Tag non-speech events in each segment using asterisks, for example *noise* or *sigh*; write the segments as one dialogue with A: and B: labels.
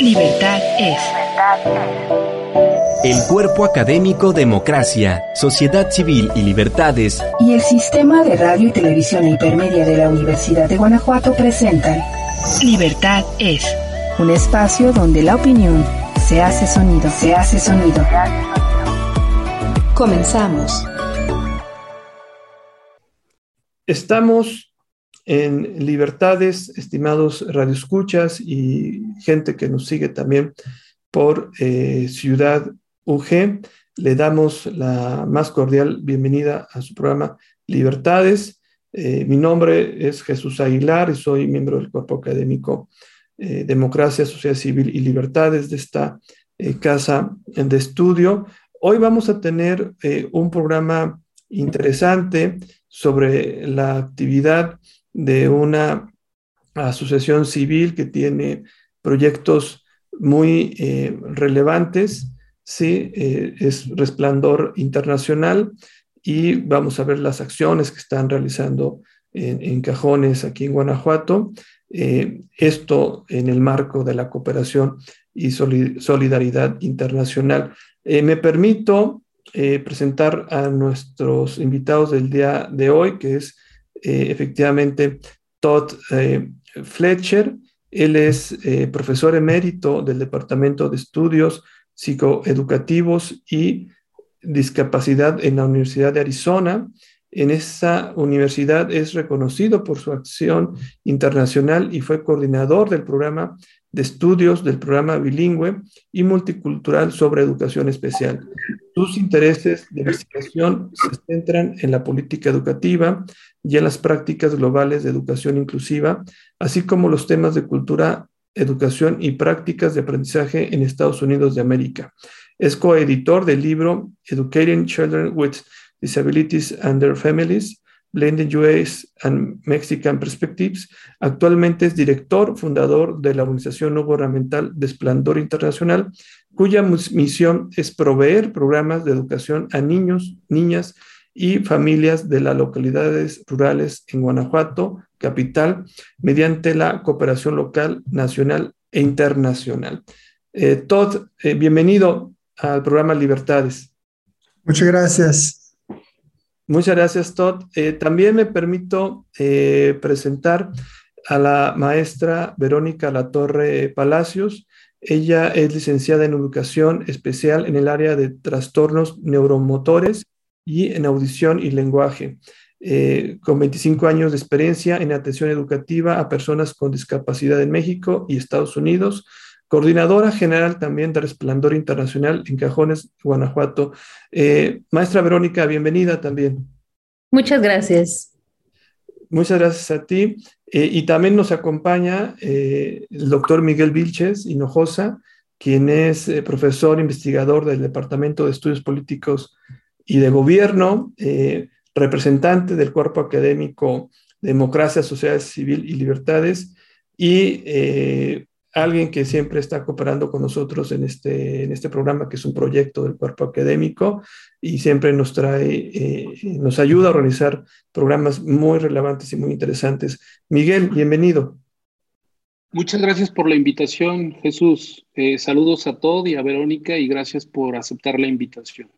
A: Libertad es.
B: El cuerpo académico Democracia, Sociedad Civil y Libertades
A: y el Sistema de Radio y Televisión Hipermedia de la Universidad de Guanajuato presentan Libertad es. Un espacio donde la opinión se hace sonido, se hace sonido. Comenzamos.
C: Estamos en Libertades, estimados radioescuchas y gente que nos sigue también por eh, Ciudad UG. Le damos la más cordial bienvenida a su programa Libertades. Eh, mi nombre es Jesús Aguilar y soy miembro del cuerpo académico eh, Democracia, Sociedad Civil y Libertades de esta casa de estudio. Hoy vamos a tener un programa interesante sobre la actividad de una asociación civil que tiene proyectos muy eh, relevantes, sí, eh, es Resplandor Internacional y vamos a ver las acciones que están realizando en, cajones aquí en Guanajuato, eh, esto en el marco de la cooperación y solidaridad internacional. me permito presentar a nuestros invitados del día de hoy, que es eh, efectivamente Todd eh, Fletcher. Él es eh, profesor emérito del Departamento de Estudios Psicoeducativos y Discapacidad en la Universidad de Arizona. En esa universidad es reconocido por su acción internacional y fue coordinador del programa de estudios del programa bilingüe y multicultural sobre educación especial. Sus intereses de investigación se centran en la política educativa y en las prácticas globales de educación inclusiva, así como los temas de cultura, educación y prácticas de aprendizaje en Estados Unidos de América. Es coeditor del libro Educating Children with Disabilities and Their Families, Blending US and Mexican Perspectives. Actualmente es director, fundador de la organización no gubernamental de Esplendor Internacional, cuya misión es proveer programas de educación a niños, niñas y familias de las localidades rurales en Guanajuato, capital, mediante la cooperación local, nacional e internacional. Eh, Todd, eh, bienvenido al programa Libertades.
D: Muchas gracias.
C: Muchas gracias, Todd. Eh, también me permito eh, presentar a la maestra Verónica Latorre Palacios. Ella es licenciada en educación especial en el área de trastornos neuromotores y en audición y lenguaje, eh, con 25 años de experiencia en atención educativa a personas con discapacidad en México y Estados Unidos coordinadora general también de Resplandor Internacional en Cajones, Guanajuato. Eh, maestra Verónica, bienvenida también.
E: Muchas gracias.
C: Muchas gracias a ti. Eh, y también nos acompaña eh, el doctor Miguel Vilches Hinojosa, quien es profesor investigador del Departamento de Estudios Políticos y de Gobierno, representante del cuerpo académico Democracia, Sociedad Civil y Libertades y alguien que siempre está cooperando con nosotros en este, en este programa, que es un proyecto del cuerpo académico y siempre nos trae, eh, nos ayuda a organizar programas muy relevantes y muy interesantes. Miguel, bienvenido.
F: Muchas gracias por la invitación, Jesús. Eh, saludos a Todd y a Verónica y gracias por aceptar la invitación.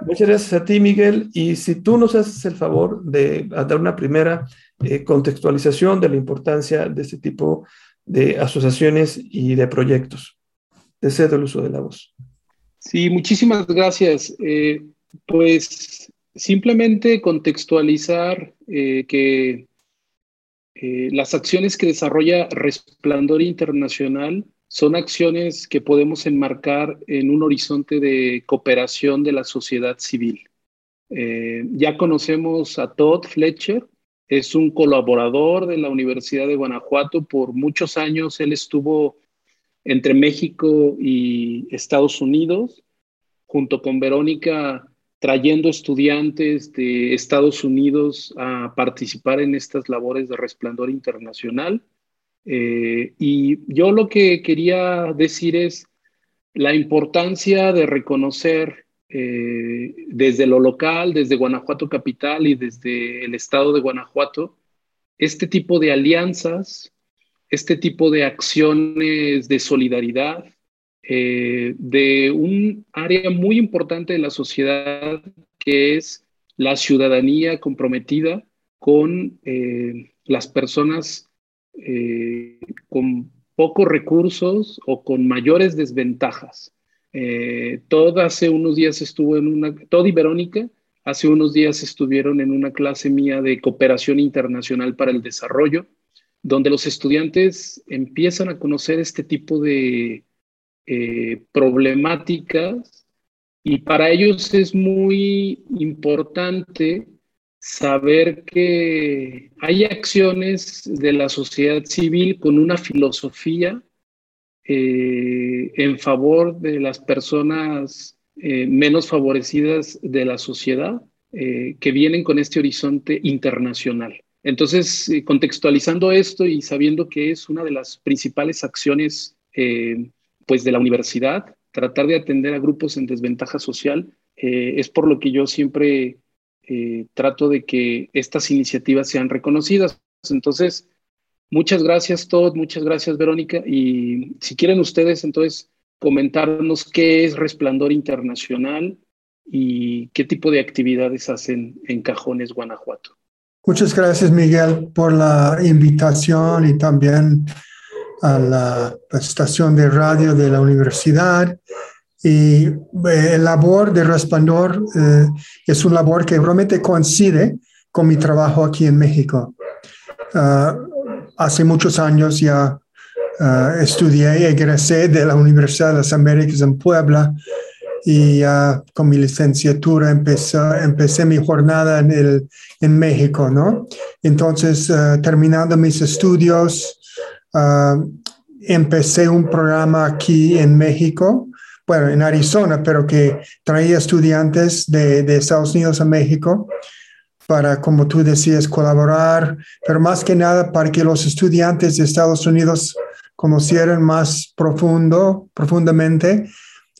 C: Muchas gracias a ti, Miguel. Y si tú nos haces el favor de dar una primera eh, contextualización de la importancia de este tipo de asociaciones y de proyectos. Te cedo el uso de la voz.
F: Sí, muchísimas gracias. Eh, pues simplemente contextualizar eh, que las acciones que desarrolla Resplandor Internacional son acciones que podemos enmarcar en un horizonte de cooperación de la sociedad civil. ya conocemos a Todd Fletcher, es un colaborador de la Universidad de Guanajuato. Por muchos años él estuvo entre México y Estados Unidos, junto con Verónica, trayendo estudiantes de Estados Unidos a participar en estas labores de resplandor internacional. Eh, y yo lo que quería decir es la importancia de reconocer eh, desde lo local, desde Guanajuato Capital y desde el estado de Guanajuato, este tipo de alianzas este tipo de acciones de solidaridad eh, de un área muy importante de la sociedad que es la ciudadanía comprometida con las personas eh, con pocos recursos o con mayores desventajas. Todd hace unos días estuvo en una, Todd y Verónica hace unos días estuvieron en una clase mía de cooperación internacional para el desarrollo, donde los estudiantes empiezan a conocer este tipo de eh, problemáticas y para ellos es muy importante saber que hay acciones de la sociedad civil con una filosofía eh, en favor de las personas eh, menos favorecidas de la sociedad que vienen con este horizonte internacional. Entonces, contextualizando esto y sabiendo que es una de las principales acciones pues de la universidad, tratar de atender a grupos en desventaja social, eh, es por lo que yo siempre eh, trato de que estas iniciativas sean reconocidas. Entonces, muchas gracias todos, muchas gracias Verónica, y si quieren ustedes entonces comentarnos qué es Resplandor Internacional y qué tipo de actividades hacen en Cajones, Guanajuato.
D: Muchas gracias, Miguel, por la invitación y también a la estación de radio de la universidad. Y eh, labor de Resplandor eh, es un labor que realmente coincide con mi trabajo aquí en México. Ah, hace muchos años ya ah, estudié y egresé de la Universidad de las Américas en Puebla y con mi licenciatura empecé, empecé mi jornada en, el, en México, ¿no? Entonces, ah, terminando mis estudios, empecé un programa aquí en México, bueno, en Arizona, pero que traía estudiantes de, Estados Unidos a México para, como tú decías, colaborar, pero más que nada para que los estudiantes de Estados Unidos conocieran más profundo, profundamente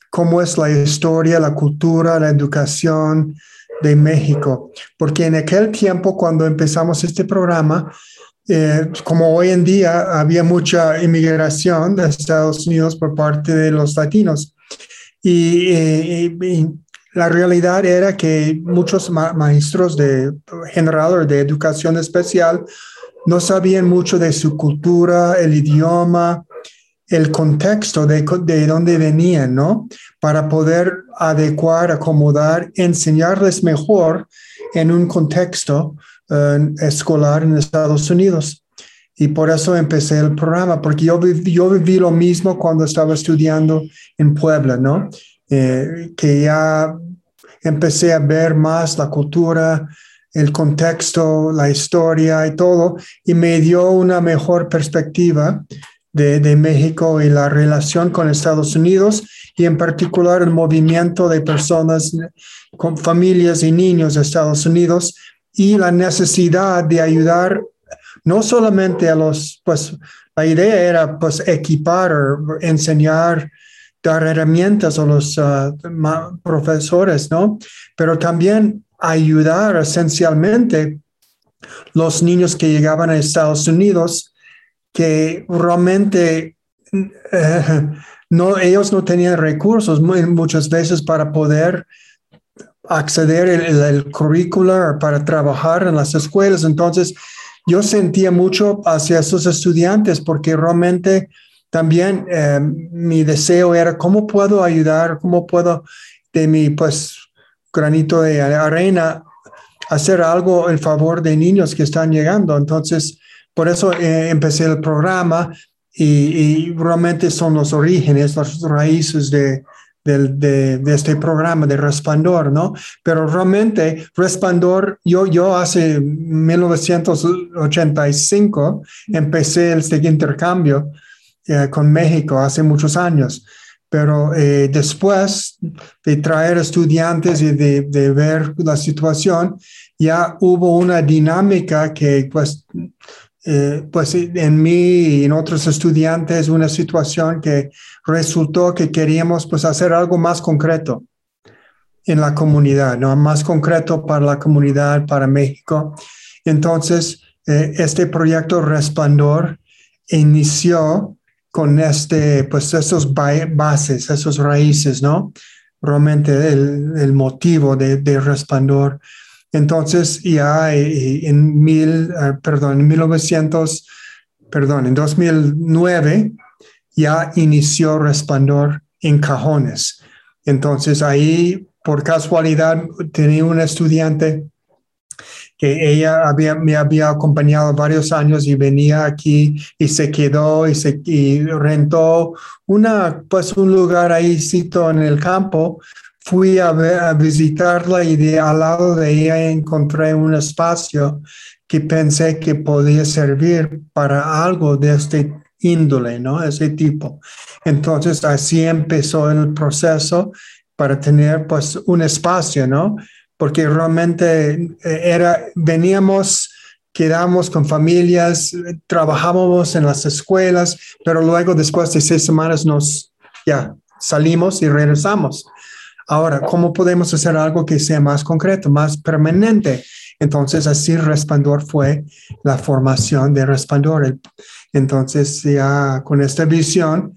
D: cómo es la historia, la cultura, la educación de México. Porque en aquel tiempo, cuando empezamos este programa, eh, como hoy en día había mucha inmigración de Estados Unidos por parte de los latinos. Y, eh, la realidad era que muchos maestros de general o de educación especial no sabían mucho de su cultura, el idioma, el contexto de, de dónde venían, ¿no? Para poder adecuar, acomodar, enseñarles mejor en un contexto escolar en Estados Unidos. Y por eso empecé el programa, porque yo, viví, yo viví lo mismo cuando estaba estudiando en Puebla, ¿no? Eh, que ya empecé a ver más la cultura, el contexto, la historia y todo, y me dio una mejor perspectiva de, de, México y la relación con Estados Unidos y en particular el movimiento de personas con familias y niños de Estados Unidos y la necesidad de ayudar no solamente a los, pues la idea era pues equipar enseñar, dar herramientas a los uh, profesores, ¿no? Pero también ayudar esencialmente los niños que llegaban a Estados Unidos que realmente eh, no, ellos no tenían recursos muchas veces para poder acceder el currículo para trabajar en las escuelas. Entonces, yo sentía mucho hacia esos estudiantes porque realmente también eh, mi deseo era cómo puedo ayudar, cómo puedo de mi pues granito de arena hacer algo en favor de niños que están llegando. Entonces, por eso eh, empecé el programa y, realmente son los orígenes, las raíces de, de, de, este programa de Resplandor, ¿no? Pero realmente Resplandor, yo, yo hace 1985 empecé este intercambio eh, con México hace muchos años, pero eh, después de traer estudiantes y de, de ver la situación, ya hubo una dinámica que pues eh, pues en mí y en otros estudiantes una situación que resultó que queríamos pues hacer algo más concreto en la comunidad, ¿no? Más concreto para la comunidad, para México. Entonces, eh, este proyecto Resplandor inició con este, pues esos bases, esos raíces, ¿no? Realmente el, motivo de, de, Resplandor. Entonces ya eh, en mil, eh, perdón, en 1900, perdón, en 2009 ya inició Resplandor en cajones. Entonces ahí, por casualidad, tenía un estudiante que ella había, me había acompañado varios años y venía aquí y se quedó y, se, rentó una, pues un lugar ahí en el campo. Fui a, a visitarla y de, al lado de ella encontré un espacio que pensé que podía servir para algo de este índole, ¿no? Ese tipo. Entonces así empezó el proceso para tener pues un espacio, ¿no? porque realmente eh, era, veníamos, quedamos con familias, trabajábamos en las escuelas, pero luego después de seis semanas nos, ya, salimos y regresamos. Ahora, ¿cómo podemos hacer algo que sea más concreto, más permanente? Entonces, así Resplandor fue la formación de Resplandor. Entonces, ya con esta visión,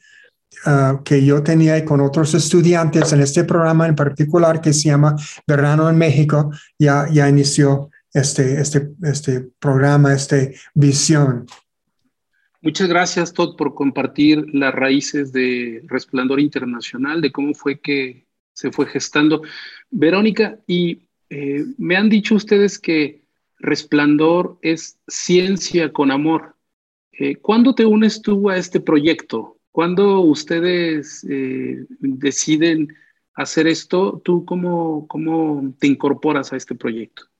D: Ah, que yo tenía con otros estudiantes en este programa en particular que se llama Verano en México, ya, ya inició este, este, este programa, esta visión.
F: Muchas gracias, Todd, por compartir las raíces de Resplandor Internacional, de cómo fue que se fue gestando. Verónica, y eh, me han dicho ustedes que Resplandor es ciencia con amor. Eh, ¿Cuándo te unes tú a este proyecto? Cuando ustedes eh, deciden hacer esto, ¿tú cómo, cómo te incorporas a este proyecto?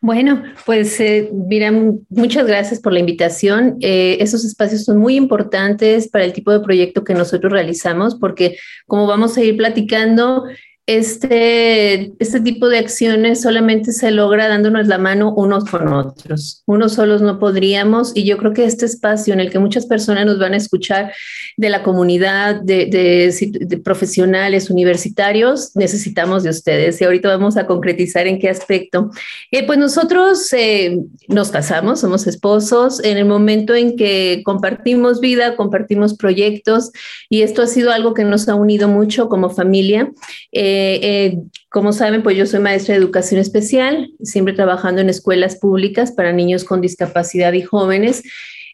E: Bueno, pues eh, mira, muchas gracias por la invitación. Eh, esos espacios son muy importantes para el tipo de proyecto que nosotros realizamos porque como vamos a ir platicando, este, este tipo de acciones solamente se logra dándonos la mano unos con otros. Unos solos no podríamos y yo creo que este espacio en el que muchas personas nos van a escuchar de la comunidad, de, de, profesionales, universitarios, necesitamos de ustedes. Y ahorita vamos a concretizar en qué aspecto. Eh, pues nosotros eh, nos casamos, somos esposos, en el momento en que compartimos vida, compartimos proyectos y esto ha sido algo que nos ha unido mucho como familia. Eh, eh, eh, como saben, pues yo soy maestra de educación especial, siempre trabajando en escuelas públicas para niños con discapacidad y jóvenes.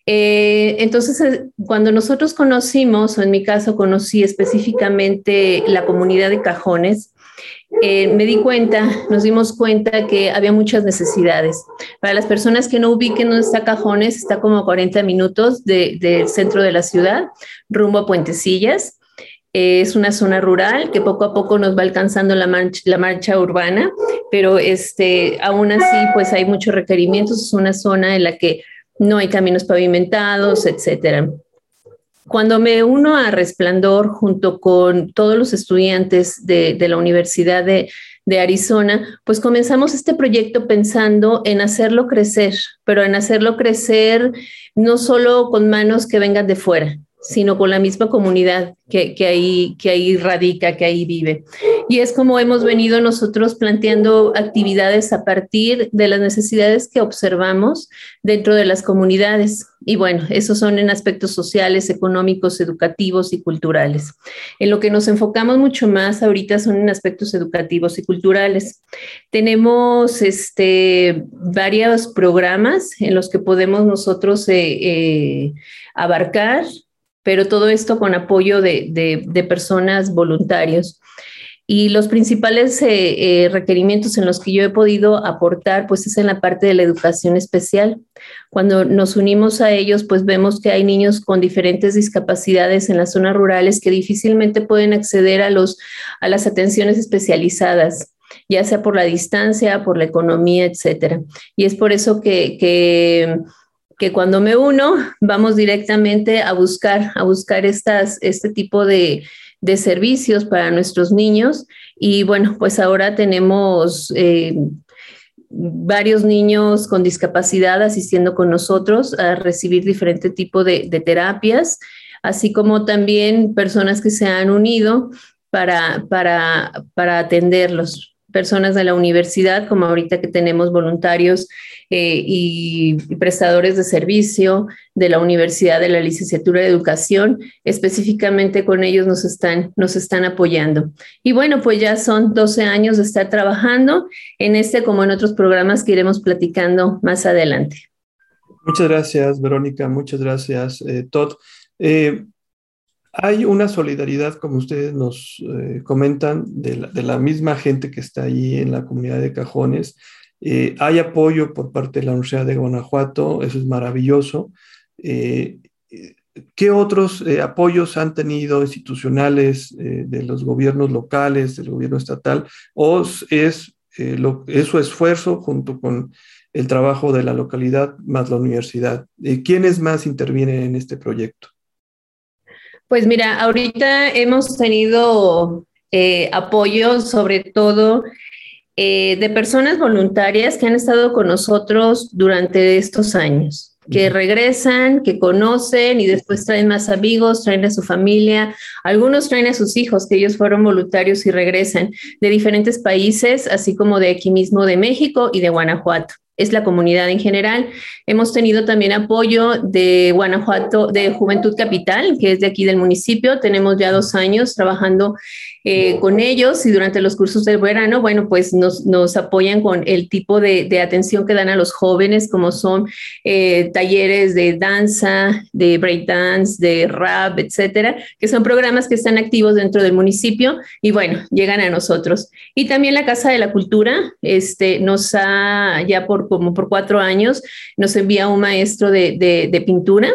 E: Eh, entonces, cuando nosotros conocimos, o en mi caso conocí específicamente la comunidad de cajones, me di cuenta, nos dimos cuenta que había muchas necesidades. Para las personas que no ubiquen dónde está Cajones, está como a 40 minutos del centro de la ciudad, rumbo a Puentecillas. Es una zona rural que poco a poco nos va alcanzando la, la marcha urbana, pero este, aún así pues hay muchos requerimientos. Es una zona en la que no hay caminos pavimentados, etcétera. Cuando me uno a Resplandor junto con todos los estudiantes de, de la Universidad de, de Arizona, pues comenzamos este proyecto pensando en hacerlo crecer, pero en hacerlo crecer no solo con manos que vengan de fuera, sino con la misma comunidad que, ahí, que ahí radica, que ahí vive. Y es como hemos venido nosotros planteando actividades a partir de las necesidades que observamos dentro de las comunidades. Y bueno, esos son en aspectos sociales, económicos, educativos y culturales. En lo que nos enfocamos mucho más ahorita son en aspectos educativos y culturales. Tenemos este, varios programas en los que podemos nosotros eh, eh, abarcar pero todo esto con apoyo de, personas voluntarios. Y los principales eh, eh, requerimientos en los que yo he podido aportar, pues es en la parte de la educación especial. Cuando nos unimos a ellos, pues vemos que hay niños con diferentes discapacidades en las zonas rurales que difícilmente pueden acceder a, los, a las atenciones especializadas ya sea por la distancia, por la economía, etcétera. Y es por eso que, que que cuando me uno, vamos directamente a buscar, a buscar este tipo de, servicios para nuestros niños. Y bueno, pues ahora tenemos eh, varios niños con discapacidad asistiendo con nosotros a recibir diferente tipo de, terapias, así como también personas que se han unido para, para, para atenderlos personas de la universidad, como ahorita que tenemos voluntarios eh, y, prestadores de servicio de la universidad, de la licenciatura de educación, específicamente con ellos nos están, nos están apoyando. Y bueno, pues ya son 12 años de estar trabajando en este como en otros programas que iremos platicando más adelante.
C: Muchas gracias, Verónica. Muchas gracias, eh, Todd. Eh, hay una solidaridad, como ustedes nos eh, comentan, de la, misma gente que está allí en la comunidad de Cajones. Eh, hay apoyo por parte de la Universidad de Guanajuato, eso es maravilloso. Eh, ¿Qué otros apoyos han tenido institucionales de los gobiernos locales, del gobierno estatal? ¿O es, es su esfuerzo junto con el trabajo de la localidad más la universidad? ¿Quiénes más intervienen en este proyecto?
E: Pues mira, ahorita hemos tenido eh, apoyo sobre todo eh, de personas voluntarias que han estado con nosotros durante estos años, que regresan, que conocen y después traen más amigos, traen a su familia, algunos traen a sus hijos, que ellos fueron voluntarios y regresan de diferentes países, así como de aquí mismo de México y de Guanajuato es la comunidad en general. Hemos tenido también apoyo de Guanajuato, de Juventud Capital, que es de aquí del municipio. Tenemos ya dos años trabajando eh, con ellos y durante los cursos del verano, bueno, pues nos, nos apoyan con el tipo de, de, atención que dan a los jóvenes, como son eh, talleres de danza, de breakdance, de rap, etcétera, que son programas que están activos dentro del municipio y bueno, llegan a nosotros. Y también la Casa de la Cultura, este, nos ha ya por como por cuatro años, nos envía un maestro de, pintura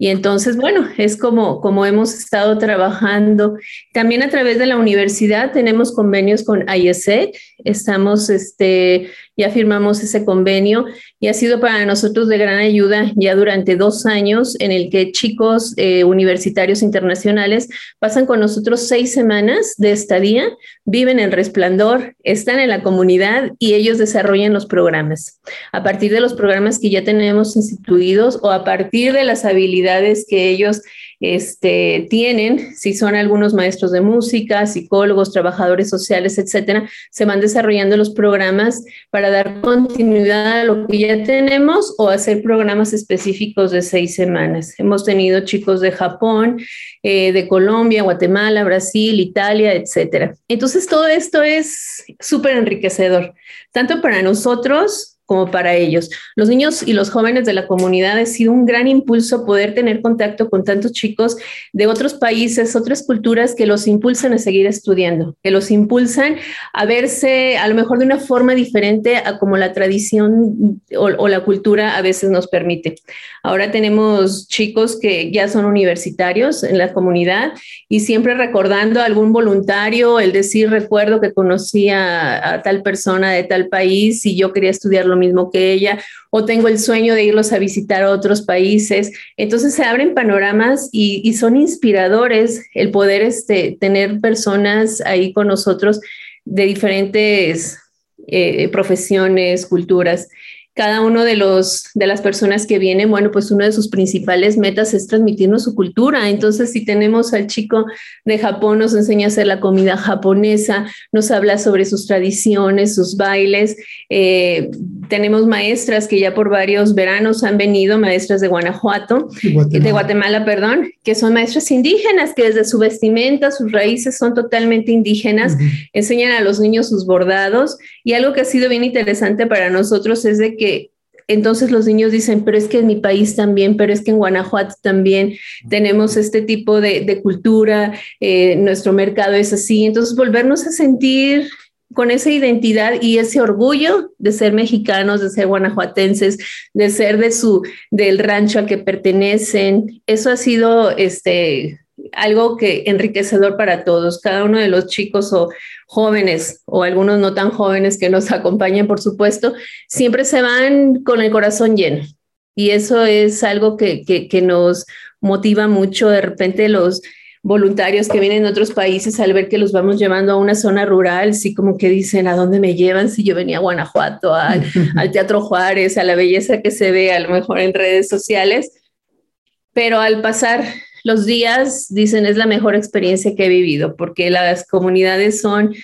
E: y entonces, bueno, es como, como hemos estado trabajando. También a través de la universidad tenemos convenios con IESEC. Estamos, este, ya firmamos ese convenio y ha sido para nosotros de gran ayuda ya durante dos años en el que chicos eh, universitarios internacionales pasan con nosotros seis semanas de estadía, viven en resplandor, están en la comunidad y ellos desarrollan los programas. A partir de los programas que ya tenemos instituidos o a partir de las habilidades que ellos este, tienen, si son algunos maestros de música, psicólogos, trabajadores sociales, etcétera, se van desarrollando los programas para dar continuidad a lo que ya tenemos o hacer programas específicos de seis semanas. Hemos tenido chicos de Japón, eh, de Colombia, Guatemala, Brasil, Italia, etcétera. Entonces, todo esto es súper enriquecedor, tanto para nosotros como para ellos. Los niños y los jóvenes de la comunidad ha sido un gran impulso poder tener contacto con tantos chicos de otros países, otras culturas que los impulsan a seguir estudiando, que los impulsan a verse a lo mejor de una forma diferente a como la tradición o, la cultura a veces nos permite. Ahora tenemos chicos que ya son universitarios en la comunidad y siempre recordando a algún voluntario, el decir, recuerdo que conocía a, tal persona de tal país y yo quería estudiarlo mismo que ella, o tengo el sueño de irlos a visitar otros países. Entonces se abren panoramas y, son inspiradores el poder este, tener personas ahí con nosotros de diferentes eh, profesiones, culturas cada uno de los de las personas que vienen, bueno, pues una de sus principales metas es transmitirnos su cultura. Entonces, si tenemos al chico de Japón, nos enseña a hacer la comida japonesa, nos habla sobre sus tradiciones, sus bailes. Eh, tenemos maestras que ya por varios veranos han venido, maestras de Guanajuato, de Guatemala, perdón, que son maestras indígenas, que desde su vestimenta, sus raíces son totalmente indígenas, enseñan a los niños sus bordados. Y algo que ha sido bien interesante para nosotros es de que entonces los niños dicen, pero es que en mi país también, pero es que en Guanajuato también tenemos este tipo de, cultura, eh, nuestro mercado es así. Entonces volvernos a sentir con esa identidad y ese orgullo de ser mexicanos, de ser guanajuatenses, de ser de su, del rancho al que pertenecen, eso ha sido este, algo que enriquecedor para todos. Cada uno de los chicos o jóvenes o algunos no tan jóvenes que nos *laughs* acompañan, por supuesto, siempre se van con el corazón lleno. Y eso es algo que, que, nos motiva mucho. De repente los voluntarios que vienen de otros países al ver que los vamos llevando a una zona rural, sí como que dicen, ¿a dónde me llevan? Si yo venía a Guanajuato, al, *laughs* al Teatro Juárez, a la belleza que se ve a lo mejor en redes sociales, pero al pasar los días, dicen, es la mejor experiencia que he vivido, porque las comunidades son,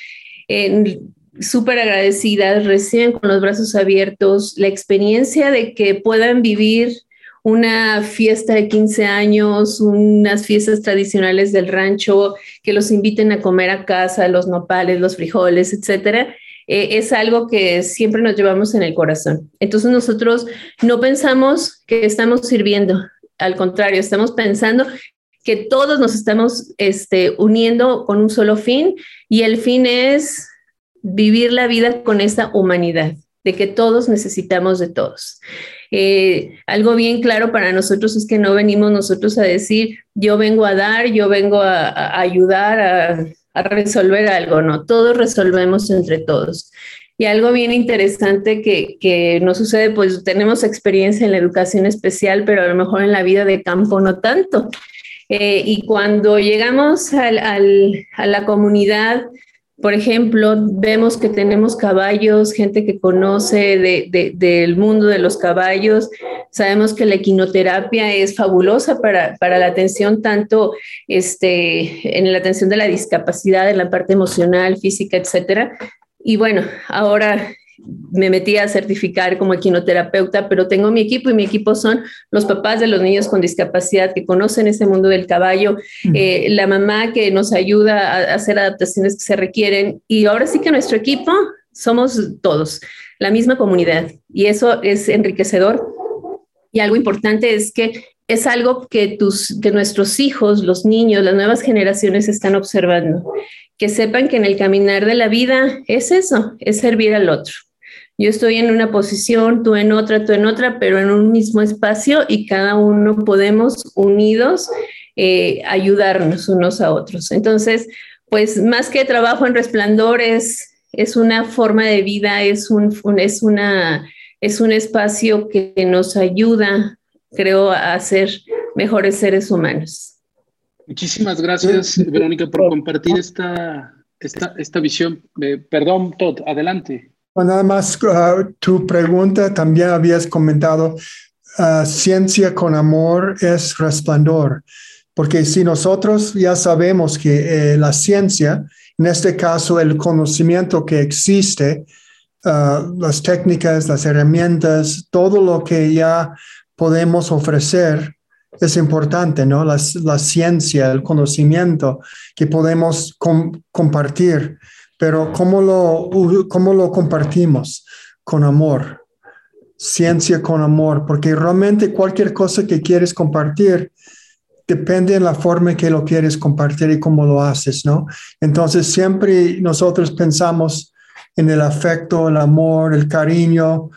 E: súper agradecidas, reciben con los brazos abiertos la experiencia de que puedan vivir una fiesta de 15 años, unas fiestas tradicionales del rancho, que los inviten a comer a casa, los nopales, los frijoles, etcétera. Eh, es algo que siempre nos llevamos en el corazón. Entonces nosotros no pensamos que estamos sirviendo, al contrario, estamos pensando que todos nos estamos este, uniendo con un solo fin y el fin es vivir la vida con esa humanidad, de que todos necesitamos de todos. Eh, algo bien claro para nosotros es que no venimos nosotros a decir, yo vengo a dar, yo vengo a, ayudar a, resolver algo, no, todos resolvemos entre todos. Y algo bien interesante que, que nos sucede, pues tenemos experiencia en la educación especial, pero a lo mejor en la vida de campo no tanto. Eh, y cuando llegamos al, a la comunidad, por ejemplo, vemos que tenemos caballos, gente que conoce de, del mundo de los caballos. Sabemos que la equinoterapia es fabulosa para, para, la atención, tanto este, en la atención de la discapacidad, en la parte emocional, física, etcétera. Y bueno, ahora me metí a certificar como equinoterapeuta, pero tengo mi equipo y mi equipo son los papás de los niños con discapacidad que conocen ese mundo del caballo, eh, la mamá que nos ayuda a hacer adaptaciones que se requieren y ahora sí que nuestro equipo somos todos, la misma comunidad y eso es enriquecedor. Y algo importante es que es algo que, tus, que nuestros hijos, los niños, las nuevas generaciones están observando que sepan que en el caminar de la vida es eso, es servir al otro. Yo estoy en una posición, tú en otra, tú en otra, pero en un mismo espacio y cada uno podemos unidos eh, ayudarnos unos a otros. Entonces, pues más que trabajo en resplandor es, una forma de vida, es un, es, una, es un espacio que nos ayuda, creo, a ser mejores seres humanos.
F: Muchísimas gracias, Verónica, por compartir *laughs* esta, esta, esta visión. Eh, perdón, Todd, adelante.
D: nada más, uh, tu pregunta también habías comentado, uh, ciencia con amor es resplandor, porque si nosotros ya sabemos que eh, la ciencia, en este caso el conocimiento que existe, uh, las técnicas, las herramientas, todo lo que ya podemos ofrecer, es importante, ¿no? La, ciencia, el conocimiento que podemos compartir, pero ¿cómo lo, ¿cómo lo compartimos? Con amor, ciencia con amor, porque realmente cualquier cosa que quieres compartir depende de la forma que lo quieres compartir y cómo lo haces, ¿no? Entonces siempre nosotros pensamos en el afecto, el amor, el cariño,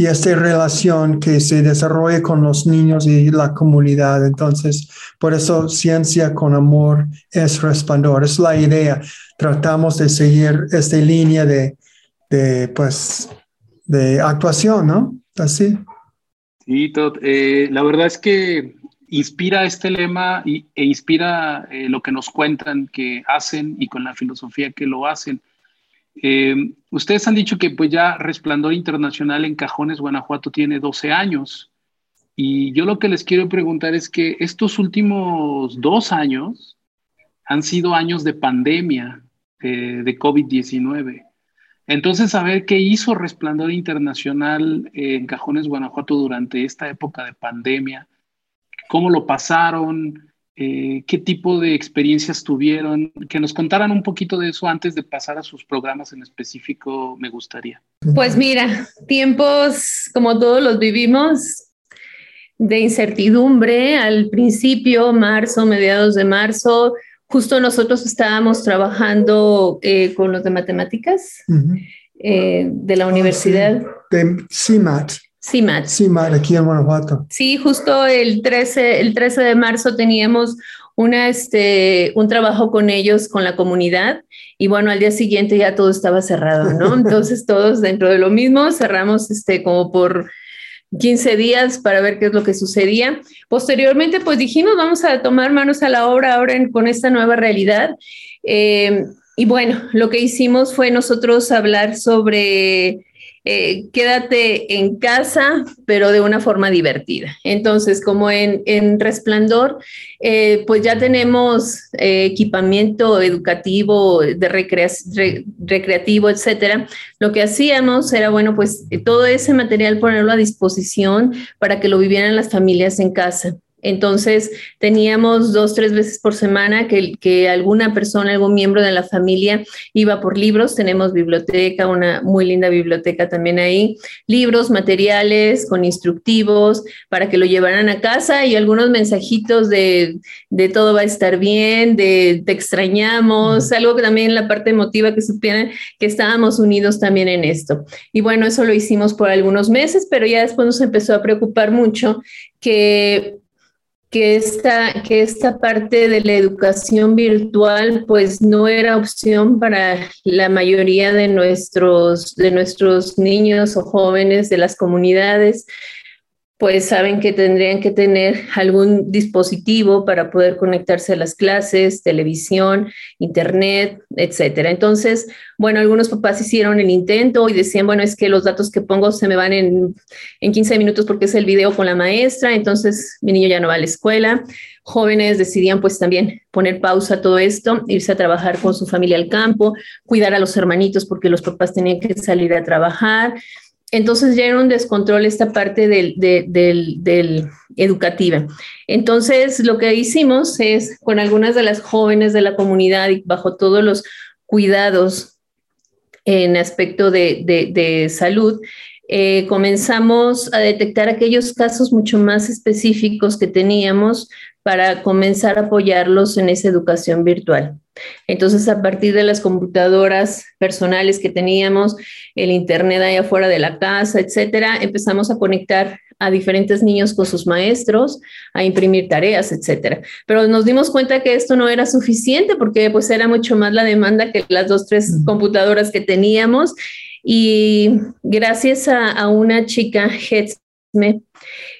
D: y esta relación que se desarrolla con los niños y la comunidad. Entonces, por eso ciencia con amor es resplandor, es la idea. Tratamos de seguir esta línea de, de pues, de actuación, ¿no? Así.
F: Sí, eh, la verdad es que inspira este lema e inspira eh, lo que nos cuentan que hacen y con la filosofía que lo hacen. Eh, ustedes han dicho que pues ya Resplandor Internacional en Cajones, Guanajuato tiene 12 años. Y yo lo que les quiero preguntar es que estos últimos dos años han sido años de pandemia eh, de COVID-19. Entonces, a ver qué hizo Resplandor Internacional en Cajones, Guanajuato durante esta época de pandemia, cómo lo pasaron, eh, qué tipo de experiencias tuvieron, que nos contaran un poquito de eso antes de pasar a sus programas en específico, me gustaría.
E: Pues mira, tiempos como todos los vivimos de incertidumbre al principio, marzo, mediados de marzo, justo nosotros estábamos trabajando eh, con los de matemáticas eh, de la ah, universidad.
D: de CIMAT.
E: CIMAT.
D: CIMAT, aquí en Guanajuato.
E: Sí, justo el 13, el 13 de marzo teníamos una, este, un trabajo con ellos, con la comunidad, y bueno, al día siguiente ya todo estaba cerrado, ¿no? *laughs* Entonces todos dentro de lo mismo cerramos este, como por 15 días para ver qué es lo que sucedía. Posteriormente, pues dijimos, vamos a tomar manos a la obra ahora con esta nueva realidad. Eh, y bueno, lo que hicimos fue nosotros hablar sobre eh, quédate en casa, pero de una forma divertida. Entonces, como en, Resplandor, eh, pues ya tenemos eh, equipamiento educativo, de recreativo, etcétera. Lo que hacíamos era, bueno, pues todo ese material ponerlo a disposición para que lo vivieran las familias en casa. Entonces, teníamos dos, tres veces por semana que, que, alguna persona, algún miembro de la familia iba por libros. Tenemos biblioteca, una muy linda biblioteca también ahí. Libros, materiales con instructivos para que lo llevaran a casa y algunos mensajitos de, de todo va a estar bien, de te extrañamos, algo que también la parte emotiva que supieran que estábamos unidos también en esto. Y bueno, eso lo hicimos por algunos meses, pero ya después nos empezó a preocupar mucho que que esta, que esta parte de la educación virtual pues no era opción para la mayoría de nuestros, de nuestros niños o jóvenes de las comunidades pues saben que tendrían que tener algún dispositivo para poder conectarse a las clases, televisión, internet, etcétera. Entonces, bueno, algunos papás hicieron el intento y decían, bueno, es que los datos que pongo se me van en, en 15 minutos porque es el video con la maestra, entonces mi niño ya no va a la escuela. Jóvenes decidían pues también poner pausa a todo esto, irse a trabajar con su familia al campo, cuidar a los hermanitos porque los papás tenían que salir a trabajar entonces ya era un descontrol esta parte del, educativa. Entonces lo que hicimos es con algunas de las jóvenes de la comunidad y bajo todos los cuidados en aspecto de, salud, eh, comenzamos a detectar aquellos casos mucho más específicos que teníamos para comenzar a apoyarlos en esa educación virtual. Entonces, a partir de las computadoras personales que teníamos, el internet ahí afuera de la casa, etcétera, empezamos a conectar a diferentes niños con sus maestros, a imprimir tareas, etcétera. Pero nos dimos cuenta que esto no era suficiente porque pues era mucho más la demanda que las dos, tres computadoras que teníamos. Y gracias a, una chica, Hetzme,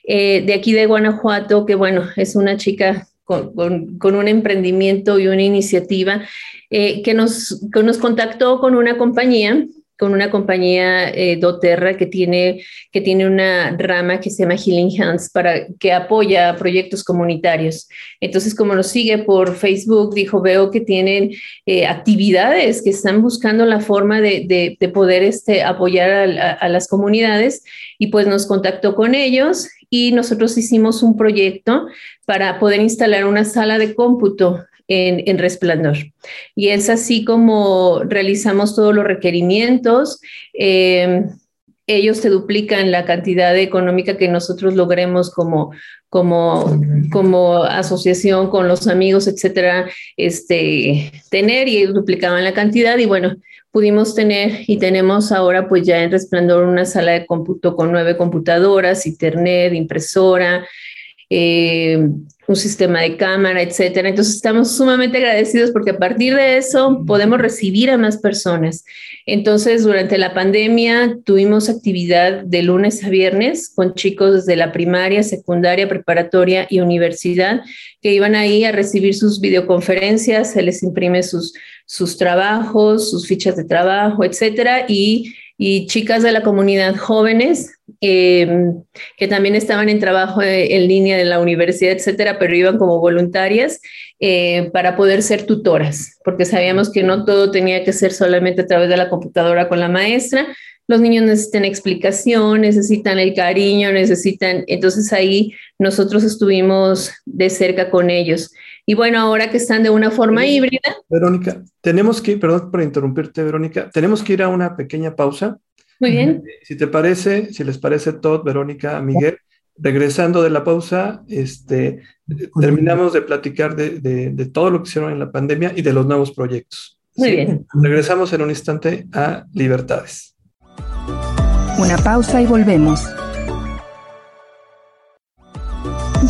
E: eh, de aquí de Guanajuato, que bueno, es una chica con, un emprendimiento y una iniciativa eh, que, nos, nos contactó con una compañía con una compañía eh, doTERRA que tiene, que tiene una rama que se llama Healing Hands para que apoya proyectos comunitarios. Entonces, como nos sigue por Facebook, dijo, veo que tienen eh, actividades que están buscando la forma de, de, poder este, apoyar a, a, las comunidades y pues nos contactó con ellos y nosotros hicimos un proyecto para poder instalar una sala de cómputo en, Resplandor. Y es así como realizamos todos los requerimientos. Eh, ellos te duplican la cantidad económica que nosotros logremos como, como, como asociación con los amigos, etcétera, este, tener y duplicaban la cantidad y bueno, pudimos tener y tenemos ahora pues ya en Resplandor una sala de cómputo con nueve computadoras, internet, impresora, eh, un sistema de cámara, etcétera. Entonces estamos sumamente agradecidos porque a partir de eso podemos recibir a más personas. Entonces, durante la pandemia tuvimos actividad de lunes a viernes con chicos desde la primaria, secundaria, preparatoria y universidad que iban ahí a recibir sus videoconferencias, se les imprime sus, sus trabajos, sus fichas de trabajo, etcétera, y y chicas de la comunidad jóvenes em, que también estaban en trabajo eh, en línea de la universidad, etcétera, pero iban como voluntarias eh, para poder ser tutoras, porque sabíamos que no todo tenía que ser solamente a través de la computadora con la maestra. Los niños necesitan explicación, necesitan el cariño, necesitan, entonces ahí nosotros estuvimos de cerca con ellos. Y bueno, ahora que están de una forma híbrida.
C: Verónica, tenemos que, perdón por interrumpirte, Verónica, tenemos que ir a una pequeña pausa.
E: Muy bien.
C: Eh, si te parece, si les parece Todd, Verónica, Miguel, regresando de la pausa, este, terminamos de platicar de, de, todo lo que hicieron en la pandemia y de los nuevos proyectos.
E: Muy bien.
C: Regresamos en un instante a Libertades.
A: Una pausa y volvemos.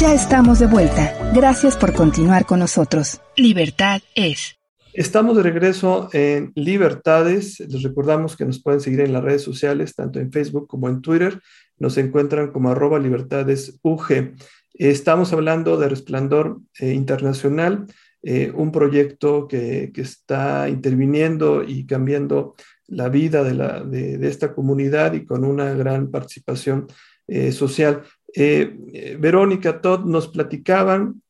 A: Ya estamos de vuelta. Gracias por continuar con nosotros. Libertad es.
C: Estamos de regreso en Libertades. Les recordamos que nos pueden seguir en las redes sociales, tanto en Facebook como en Twitter. Nos encuentran como arroba libertadesUG. Estamos hablando de Resplandor eh, Internacional. eh, un proyecto que, está interviniendo y cambiando la vida de, la, de, esta comunidad y con una gran participación eh, social. Verónica, Todd nos platicaban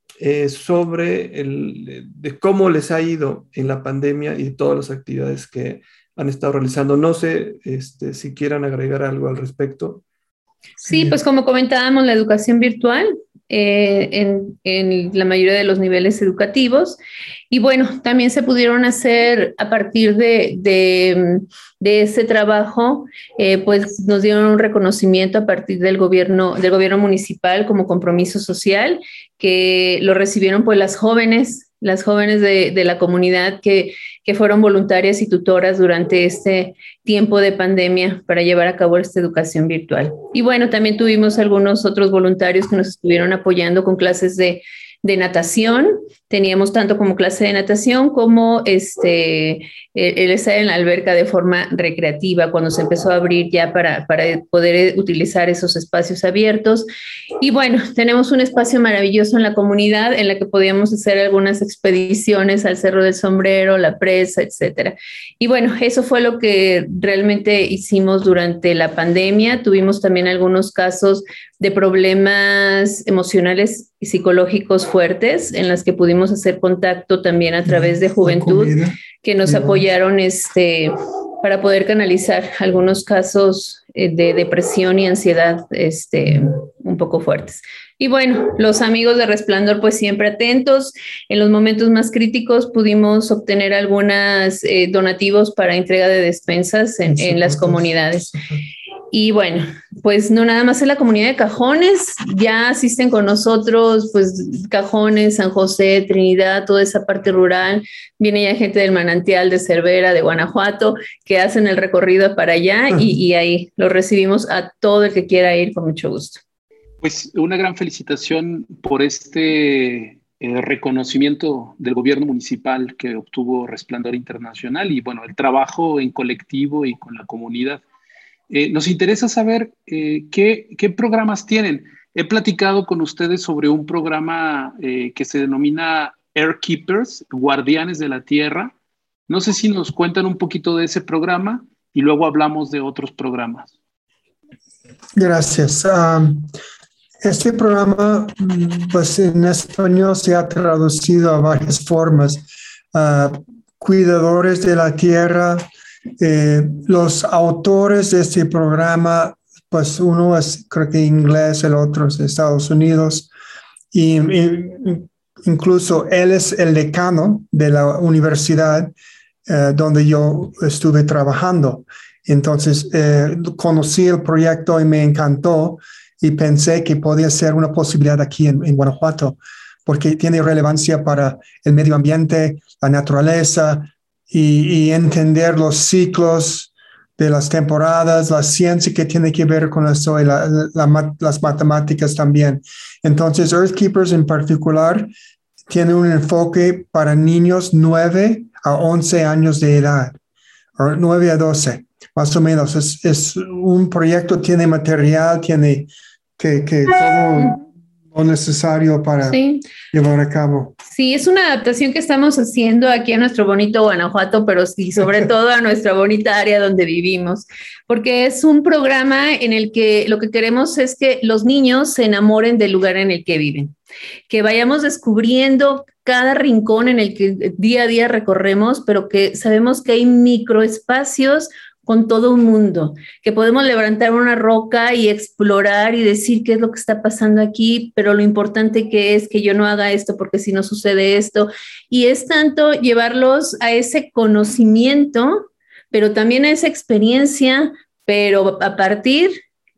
C: sobre el, de cómo les ha ido en la pandemia y todas las actividades que han estado realizando. No sé este, si quieran agregar algo al respecto.
E: Sí, pues como comentábamos, la educación virtual eh, en, la mayoría de los niveles educativos. Y bueno, también se pudieron hacer a partir de, de, ese trabajo, eh, pues nos dieron un reconocimiento a partir del gobierno, del gobierno municipal como compromiso social, que lo recibieron pues las jóvenes las jóvenes de, de la comunidad que, que, fueron voluntarias y tutoras durante este tiempo de pandemia para llevar a cabo esta educación virtual. Y bueno, también tuvimos algunos otros voluntarios que nos estuvieron apoyando con clases de, de natación. Teníamos tanto como clase de natación como este, el estar en la alberca de forma recreativa cuando se empezó a abrir ya para, para poder utilizar esos espacios abiertos. Y bueno, tenemos un espacio maravilloso en la comunidad en la que podíamos hacer algunas expediciones al Cerro del Sombrero, la presa, etcétera. Y bueno, eso fue lo que realmente hicimos durante la pandemia. Tuvimos también algunos casos de problemas emocionales y psicológicos fuertes en las que pudimos hacer contacto también a través de juventud que nos apoyaron este, para poder canalizar algunos casos eh, de depresión y ansiedad este, un poco fuertes. Y bueno, los amigos de Resplandor, pues siempre atentos. En los momentos más críticos pudimos obtener algunos eh, donativos para entrega de despensas en, en las comunidades. Y bueno, pues no nada más en la comunidad de Cajones, ya asisten con nosotros, pues Cajones, San José, Trinidad, toda esa parte rural. Viene ya gente del manantial de Cervera, de Guanajuato, que hacen el recorrido para allá y, ahí lo recibimos a todo el que quiera ir con mucho gusto.
F: Pues una gran felicitación por este eh, reconocimiento del gobierno municipal que obtuvo Resplandor Internacional y bueno, el trabajo en colectivo y con la comunidad eh, nos interesa saber eh, qué, programas tienen. He platicado con ustedes sobre un programa eh, que se denomina Air Keepers, Guardianes de la Tierra. No sé si nos cuentan un poquito de ese programa y luego hablamos de otros programas.
D: Gracias. este programa, pues en español se ha traducido a varias formas. Ah, cuidadores de la tierra, eh, los autores de este programa, pues uno es creo que inglés, el otro es de Estados Unidos, y, incluso él es el decano de la universidad eh, donde yo estuve trabajando. Entonces, eh, conocí el proyecto y me encantó y pensé que podía ser una posibilidad aquí en, en Guanajuato, porque tiene relevancia para el medio ambiente, la naturaleza, y, entender los ciclos de las temporadas, la ciencia que tiene que ver con eso y las matemáticas también. Entonces, Earthkeepers en particular tiene un enfoque para niños 9 a 11 años de edad, o 9 a 12, más o menos. Es, es un proyecto, tiene material, tiene que, que todo o necesario para llevar a cabo.
E: Sí, es una adaptación que estamos haciendo aquí a nuestro bonito Guanajuato, pero sí, sobre *laughs* todo a nuestra bonita área donde vivimos, porque es un programa en el que lo que queremos es que los niños se enamoren del lugar en el que viven, que vayamos descubriendo cada rincón en el que día a día recorremos, pero que sabemos que hay microespacios con todo un mundo, que podemos levantar una roca y explorar y decir qué es lo que está pasando aquí, pero lo importante que es que yo no haga esto porque si no sucede esto. Y es tanto llevarlos a ese conocimiento, pero también a esa experiencia, pero a partir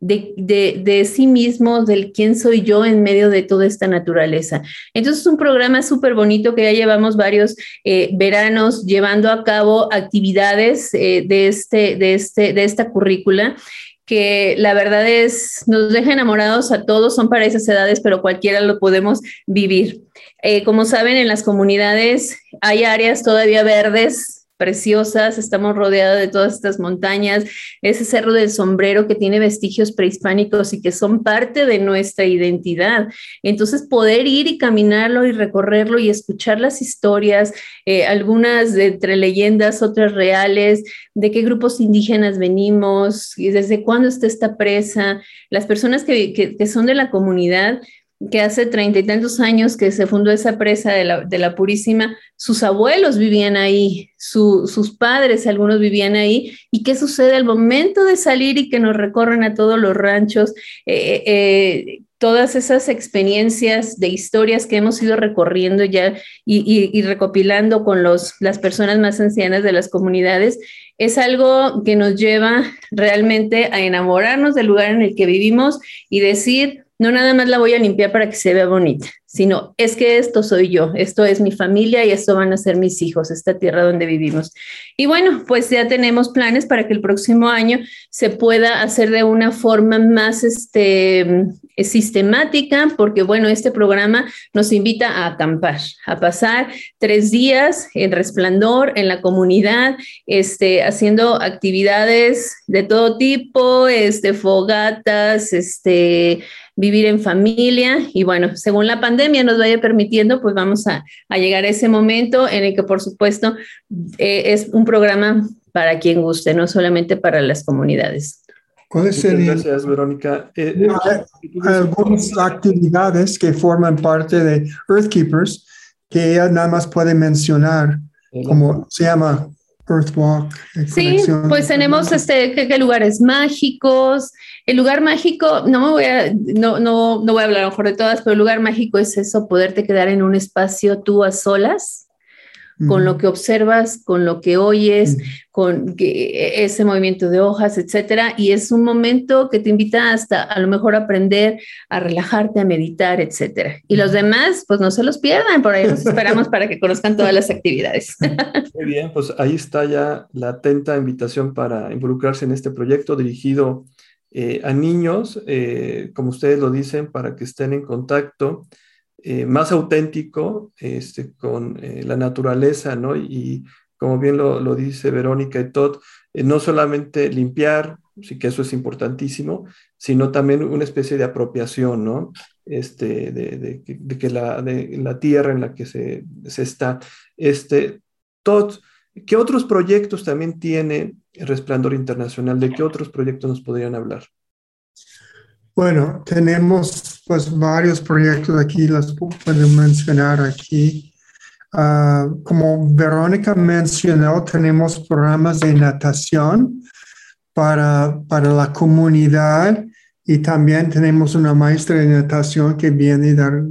E: de, sí mismo, del quién soy yo en medio de toda esta naturaleza. Entonces es un programa súper bonito que ya llevamos varios eh, veranos llevando a cabo actividades eh, de, este, de, este, de esta currícula que la verdad es, nos deja enamorados a todos, son para esas edades, pero cualquiera lo podemos vivir. Eh, como saben, en las comunidades hay áreas todavía verdes preciosas, estamos rodeados de todas estas montañas, ese cerro del sombrero que tiene vestigios prehispánicos y que son parte de nuestra identidad. Entonces, poder ir y caminarlo y recorrerlo y escuchar las historias, eh, algunas entre leyendas, otras reales, de qué grupos indígenas venimos, y desde cuándo está esta presa, las personas que, que son de la comunidad que hace treinta y tantos años que se fundó esa presa de la, Purísima, sus abuelos vivían ahí, sus padres, algunos vivían ahí, y qué sucede al momento de salir y que nos recorren a todos los ranchos, eh, eh, todas esas experiencias de historias que hemos ido recorriendo ya y, recopilando con los, las personas más ancianas de las comunidades, es algo que nos lleva realmente a enamorarnos del lugar en el que vivimos y decir, no nada más la voy a limpiar para que se vea bonita, sino es que esto soy yo, esto es mi familia y esto van a ser mis hijos, esta tierra donde vivimos. Y bueno, pues ya tenemos planes para que el próximo año se pueda hacer de una forma más este, sistemática, porque bueno, este programa nos invita a acampar, a pasar tres días en resplandor en la comunidad, este, haciendo actividades de todo tipo, este, fogatas, este, vivir en familia y bueno, según la pandemia nos vaya permitiendo, pues vamos a, llegar a ese momento en el que por supuesto eh, es un programa para quien guste, no solamente para las comunidades.
C: ¿Cuáles serían? Gracias, Verónica.
D: Eh, algunas actividades que forman parte de Earthkeepers que ella nada más puede mencionar, como se llama Earthwalk.
E: Sí, pues tenemos este, ¿qué, lugares mágicos. El lugar mágico, no me voy a, no, no, no voy a hablar a lo mejor de todas, pero el lugar mágico es eso, poderte quedar en un espacio tú a solas con lo que observas, con lo que oyes, con que, ese movimiento de hojas, etcétera. Y es un momento que te invita hasta a lo mejor a aprender a relajarte, a meditar, etcétera. Y los demás, pues no se los pierdan, por ahí los *laughs* esperamos para que conozcan todas las actividades. *laughs*
C: Muy bien, pues ahí está ya la atenta invitación para involucrarse en este proyecto dirigido eh, a niños, eh, como ustedes lo dicen, para que estén en contacto eh, más auténtico este, con eh, la naturaleza, ¿no? Y, como bien lo, dice Verónica y Todd, eh, no solamente limpiar, sí que eso es importantísimo, sino también una especie de apropiación, ¿no? Este, de, que la, de la tierra en la que se, se está. Este, Todd, ¿qué otros proyectos también tiene Resplandor Internacional? ¿De qué otros proyectos nos podrían hablar?
D: Bueno, tenemos pues varios proyectos aquí, los puedo mencionar aquí. Ah, como Verónica mencionó, tenemos programas de natación para, para la comunidad y también tenemos una maestra de natación que viene dar,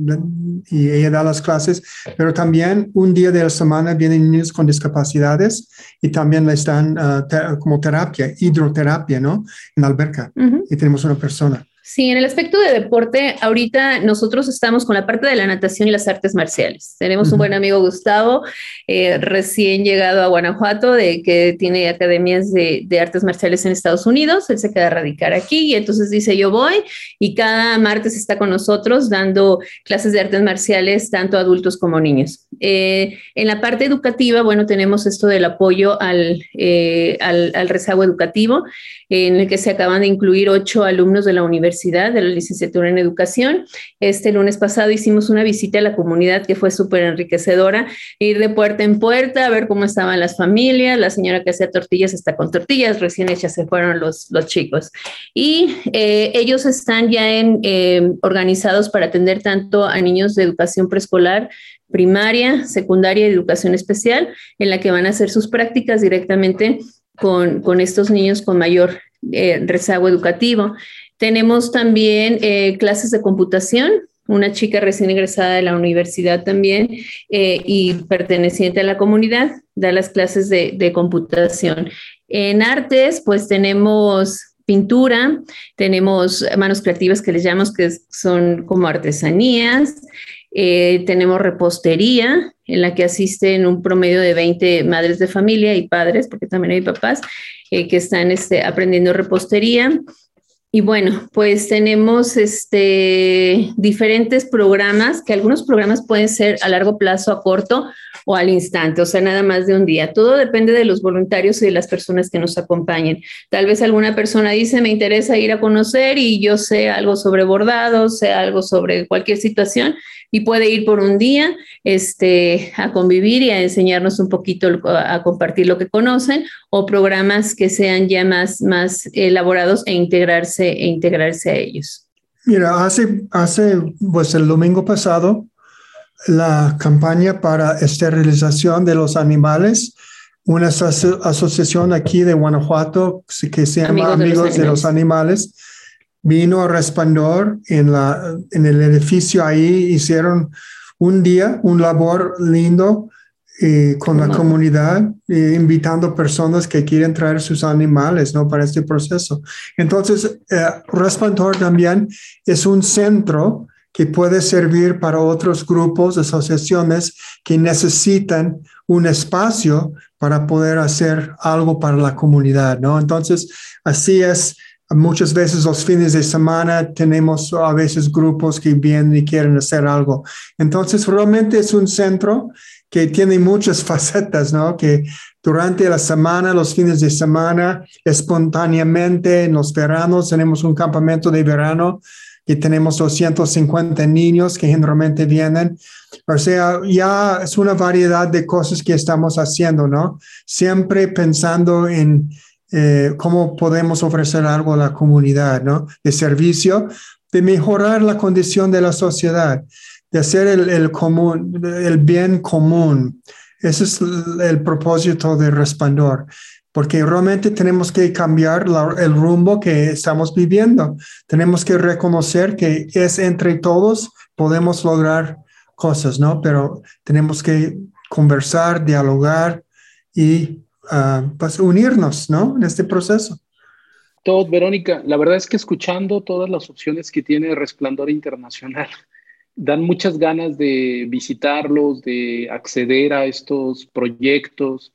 D: y ella da las clases, pero también un día de la semana vienen niños con discapacidades y también le están ah, como terapia, hidroterapia, ¿no? En la alberca. Y tenemos una persona.
E: Sí, en el aspecto de deporte, ahorita nosotros estamos con la parte de la natación y las artes marciales. Tenemos un buen amigo Gustavo, eh, recién llegado a Guanajuato, de que tiene academias de, artes marciales en Estados Unidos. Él se queda a radicar aquí y entonces dice yo voy y cada martes está con nosotros dando clases de artes marciales tanto adultos como niños. Eh, en la parte educativa, bueno, tenemos esto del apoyo al, eh, al, al rezago educativo, en el que se acaban de incluir ocho alumnos de la universidad de la licenciatura en educación. Este lunes pasado hicimos una visita a la comunidad que fue súper enriquecedora, ir de puerta en puerta a ver cómo estaban las familias, la señora que hacía tortillas está con tortillas, recién hechas se fueron los, los chicos. Y eh, ellos están ya en, eh, organizados para atender tanto a niños de educación preescolar, primaria, secundaria y educación especial, en la que van a hacer sus prácticas directamente con, con estos niños con mayor eh, rezago educativo. Tenemos también eh, clases de computación, una chica recién egresada de la universidad también eh, y perteneciente a la comunidad, da las clases de, computación. En artes, pues tenemos pintura, tenemos manos creativas que les llamamos que son como artesanías, eh, tenemos repostería, en la que asisten un promedio de 20 madres de familia y padres, porque también hay papás que están este, aprendiendo repostería. Y bueno, pues tenemos este, diferentes programas, que algunos programas pueden ser a largo plazo, a corto o al instante, o sea, nada más de un día. Todo depende de los voluntarios y de las personas que nos acompañen. Tal vez alguna persona dice, me interesa ir a conocer y yo sé algo sobre bordados, sé algo sobre cualquier situación y puede ir por un día este, a convivir y a enseñarnos un poquito, a compartir lo que conocen, o programas que sean ya más elaborados e integrarse, e integrarse a ellos.
D: Mira, hace, hace, pues el domingo pasado, la campaña para esterilización de los animales, una asociación aquí de Guanajuato que se llama Amigos, de, los Animales, vino a Resplandor en, la, en el edificio ahí, hicieron un día, un labor lindo eh, con la comunidad, eh, invitando personas que quieren traer sus animales ¿no? para este proceso. Entonces, eh, Resplandor también es un centro que puede servir para otros grupos, asociaciones que necesitan un espacio para poder hacer algo para la comunidad, ¿no? Entonces, así es Muchas veces los fines de semana tenemos a veces grupos que vienen y quieren hacer algo. Entonces, realmente es un centro que tiene muchas *laughs* facetas, ¿no? Que durante la semana, los fines de semana, espontáneamente, en los veranos, tenemos un campamento de verano y tenemos 250 niños que generalmente vienen. O sea, ya es una variedad de cosas que estamos haciendo, ¿no? Siempre pensando en eh, cómo podemos ofrecer algo a la comunidad, ¿no? De servicio, de mejorar la condición de la sociedad, de hacer el, el, común, el bien común. Ese es el propósito de Resplandor, porque realmente tenemos que cambiar el rumbo que estamos viviendo. Tenemos que reconocer que es entre todos podemos lograr cosas, ¿no? Pero tenemos que conversar, dialogar y pues, unirnos, ¿no? En este proceso.
F: Todo, Verónica, la verdad es que escuchando todas las opciones que tiene Resplandor Internacional, dan muchas ganas de visitarlos, de acceder a estos proyectos.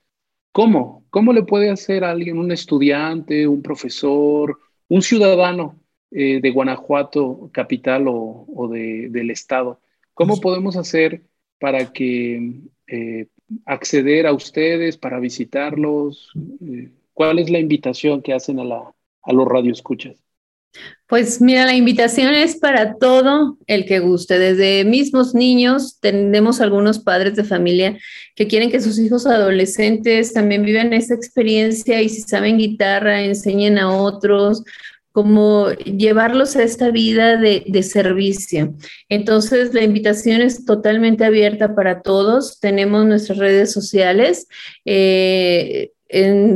F: ¿Cómo? ¿Cómo le puede hacer a alguien, un estudiante, un profesor, un ciudadano eh, de Guanajuato, capital o, del estado? ¿Cómo pues podemos hacer para que eh, acceder a ustedes, para visitarlos? Eh, ¿Cuál es la invitación que hacen a, la, a los radioescuchas?
E: Pues mira, la invitación es para todo el que guste, desde mismos niños, tenemos algunos padres de familia que quieren que sus hijos adolescentes también vivan esa experiencia y si saben guitarra, enseñen a otros, como llevarlos a esta vida de, servicio. Entonces, la invitación es totalmente abierta para todos. Tenemos nuestras redes sociales. Eh,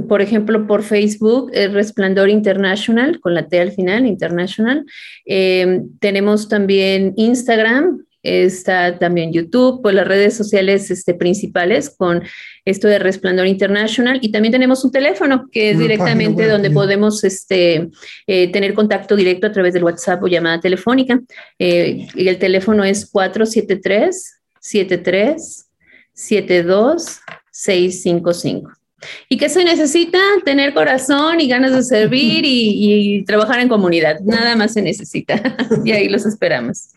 E: por ejemplo, por Facebook, el Resplandor International, con la T al final, International. Eh, tenemos también Instagram, está también YouTube, pues las redes sociales este, principales con esto de Resplandor International y también tenemos un teléfono que es directamente donde podemos este, eh, tener contacto directo a través del WhatsApp o llamada telefónica. Eh, y el teléfono es 473 73 72 655. ¿Y qué se necesita? Tener corazón y ganas de servir y, trabajar en comunidad. Nada más se necesita. *laughs* y ahí los esperamos.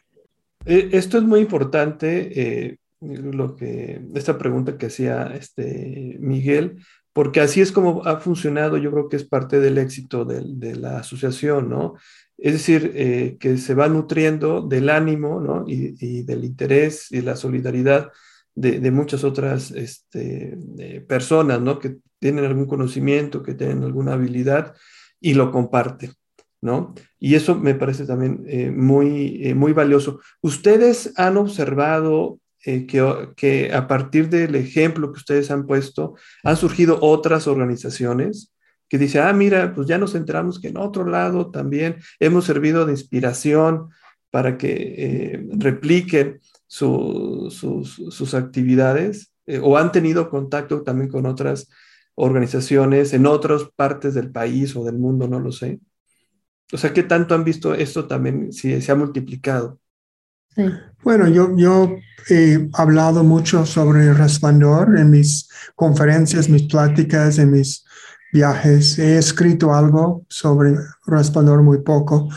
C: Eh, esto es muy importante, eh, lo que, esta pregunta que hacía este Miguel, porque así es como ha funcionado, yo creo que es parte del éxito de, la asociación, ¿no? Es decir, eh, que se va nutriendo del ánimo, ¿no? Y, del interés y la solidaridad de, muchas otras este, personas, ¿no? Que tienen algún conocimiento, que tienen alguna habilidad y lo comparten. ¿no? Y eso me parece también eh, muy, eh, muy valioso. ¿Ustedes han observado eh, que, que, a partir del ejemplo que ustedes han puesto, han surgido otras organizaciones que dicen, ah, mira, pues ya nos enteramos que en otro lado también hemos servido de inspiración para que repliquen sus, sus, actividades o han tenido contacto también con otras organizaciones en otras partes del país o del mundo, no lo sé. O sea, ¿qué tanto han visto esto también, si se ha multiplicado?
D: Bueno, yo, yo he hablado mucho sobre resplandor en mis conferencias, mis pláticas, en mis viajes. He escrito algo sobre Resplandor muy poco,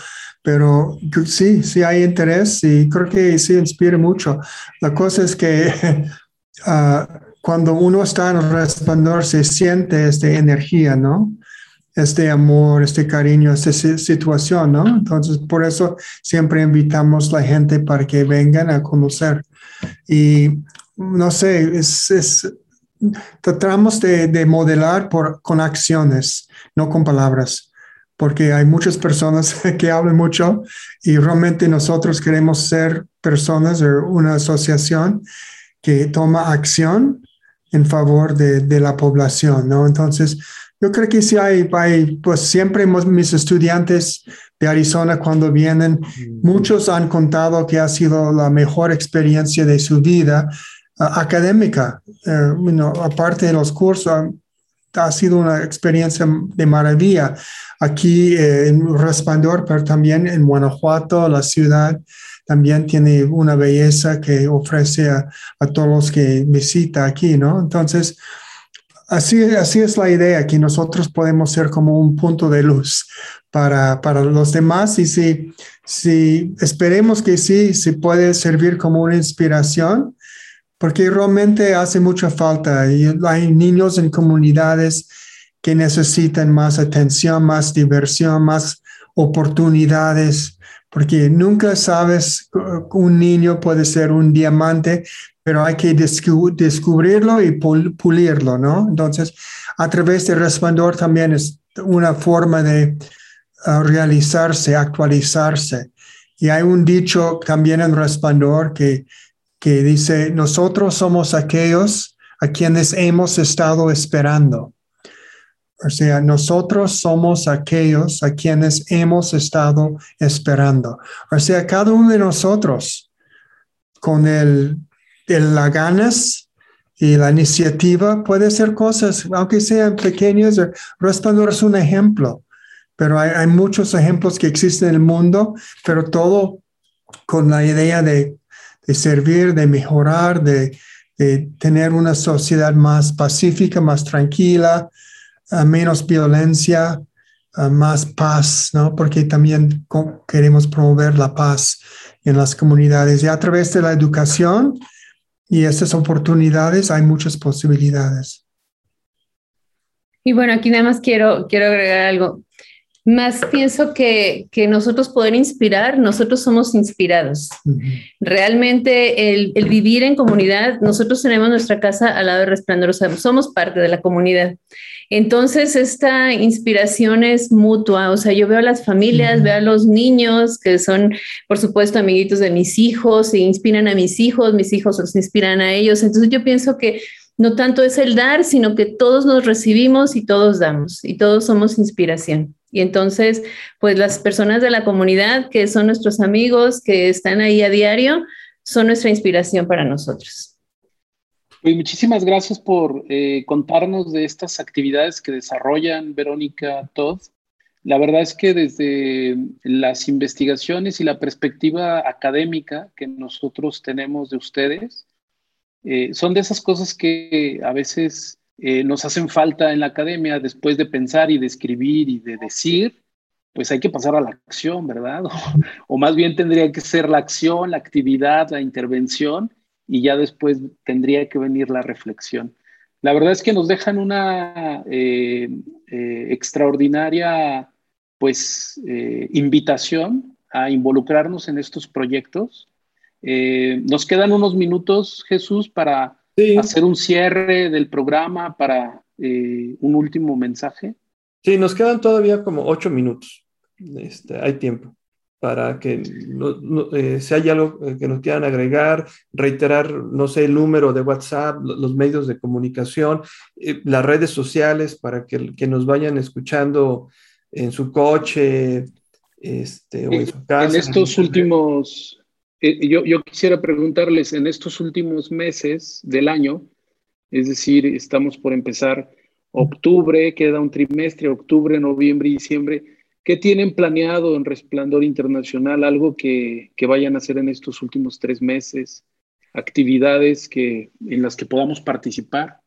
D: pero sí, sí hay interés y creo que sí inspira mucho. La cosa es que uh, *laughs* cuando uno está en resplandor se siente esta energía, ¿no? Este amor, este cariño, esta situación, ¿no? Entonces, por eso siempre invitamos a la gente para que vengan a conocer. Y no sé, es, tratamos de, modelar por, con acciones, no con palabras, porque hay muchas personas *laughs* que hablan mucho y realmente nosotros queremos ser personas o una asociación que toma acción en favor de, la población, ¿no? Entonces, yo creo que sí hay, hay, pues siempre mis estudiantes de Arizona cuando vienen, muchos han contado que ha sido la mejor experiencia de su vida uh, académica. Uh, aparte de los cursos, ha sido una experiencia de maravilla aquí eh, en Resplandor, pero también en Guanajuato, la ciudad también tiene una belleza que ofrece a, todos los que visita aquí, ¿no? Entonces, así, así es la idea, que nosotros podemos ser como un punto de luz para, para los demás y si, si esperemos que sí, se puede servir como una inspiración, porque realmente hace mucha falta y hay niños en comunidades que necesitan más atención, más diversión, más oportunidades porque nunca sabes, un niño puede ser un diamante, pero hay que descubrirlo y pulirlo, ¿no? Entonces, a través del resplandor también es una forma de uh, realizarse, actualizarse. Y hay un dicho también en resplandor que, dice, nosotros somos aquellos a quienes hemos estado esperando. O sea, nosotros somos aquellos a quienes hemos estado esperando. O sea, cada uno de nosotros, con el, el la ganas y la iniciativa, puede hacer cosas, aunque sean pequeñas. Resplandor es un ejemplo, pero hay muchos ejemplos que existen en el mundo, pero todo con la idea de, de servir, de mejorar, de, tener una sociedad más pacífica, más tranquila, menos violencia, más paz, ¿no? Porque también queremos promover la paz en las comunidades y a través de la educación y estas oportunidades hay muchas posibilidades.
E: Y bueno, aquí nada más quiero, quiero agregar algo. Más pienso que, que nosotros poder inspirar, nosotros somos inspirados. Realmente el, el, vivir en comunidad, nosotros tenemos nuestra casa al lado de Resplandor, somos parte de la comunidad. Entonces, esta inspiración es mutua, o sea, yo veo a las familias, veo a los niños que son, por supuesto, amiguitos de mis hijos, se inspiran a mis hijos, mis hijos los inspiran a ellos. Entonces, yo pienso que no tanto es el dar, sino que todos nos recibimos y todos damos y todos somos inspiración. Y entonces, pues las personas de la comunidad que son nuestros amigos, que están ahí a diario, son nuestra inspiración para nosotros.
F: Pues muchísimas gracias por eh, contarnos de estas actividades que desarrollan Verónica Todd. La verdad es que desde las investigaciones y la perspectiva académica que nosotros tenemos de ustedes, eh, son de esas cosas que a veces eh, nos hacen falta en la academia después de pensar y de escribir y de decir, pues hay que pasar a la acción, ¿verdad? *laughs* o más bien tendría que ser la acción, la actividad, la intervención y ya después tendría que venir la reflexión. La verdad es que nos dejan una eh, eh, extraordinaria pues invitación a involucrarnos en estos proyectos. nos quedan unos minutos, Jesús, para hacer un cierre del programa, para un último mensaje.
C: Sí, nos quedan todavía como ocho minutos. Este, hay tiempo para que no, eh, si hay algo eh, que nos quieran agregar, reiterar, no sé, el número de WhatsApp, los medios de comunicación, eh, las redes sociales para que, que, nos vayan escuchando en su coche este, o en su casa.
F: En estos últimos, yo, yo quisiera preguntarles, en estos últimos meses del año, es decir, estamos por empezar octubre, queda un trimestre, octubre, noviembre y diciembre, ¿Qué tienen planeado en Resplandor Internacional? ¿Algo que, vayan a hacer en estos últimos tres meses? ¿Actividades que, en las que podamos participar?